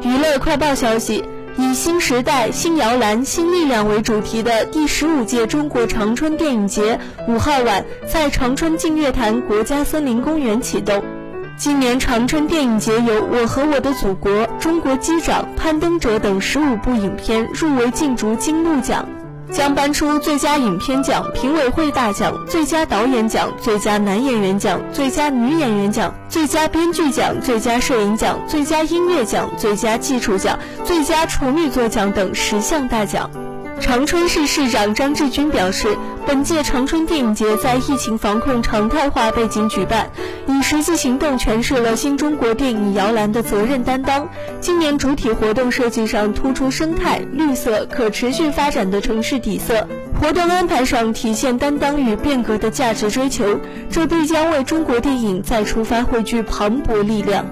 娱乐快报消息：以“新时代、新摇篮、新力量”为主题的第十五届中国长春电影节五号晚在长春净月潭国家森林公园启动。今年长春电影节由《我和我的祖国》《中国机长》《攀登者》等十五部影片入围竞逐金鹿奖。将颁出最佳影片奖、评委会大奖、最佳导演奖、最佳男演员奖、最佳女演员奖、最佳编剧奖、最佳摄影奖、最佳音乐奖、最佳技术奖、最佳处女作奖等十项大奖。长春市市长张志军表示，本届长春电影节在疫情防控常态化背景举办，以实际行动诠释了新中国电影摇篮的责任担当。今年主体活动设计上突出生态、绿色、可持续发展的城市底色，活动安排上体现担当与变革的价值追求，这必将为中国电影再出发汇聚磅礴力量。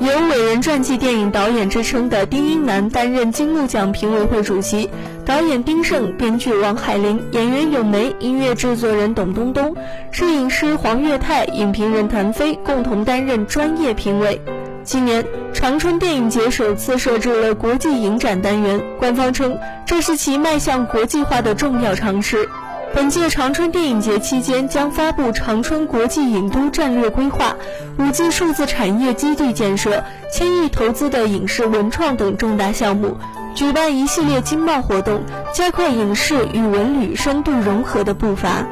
有伟人传记电影导演之称的丁英南担任金鹿奖评委会主席，导演丁晟、编剧王海林、演员咏梅、音乐制作人董冬冬、摄影师黄岳泰、影评人谭飞共同担任专业评委。今年长春电影节首次设置了国际影展单元，官方称这是其迈向国际化的重要尝试。本届长春电影节期间将发布长春国际影都战略规划、五 G 数字产业基地建设、千亿投资的影视文创等重大项目，举办一系列经贸活动，加快影视与文旅深度融合的步伐。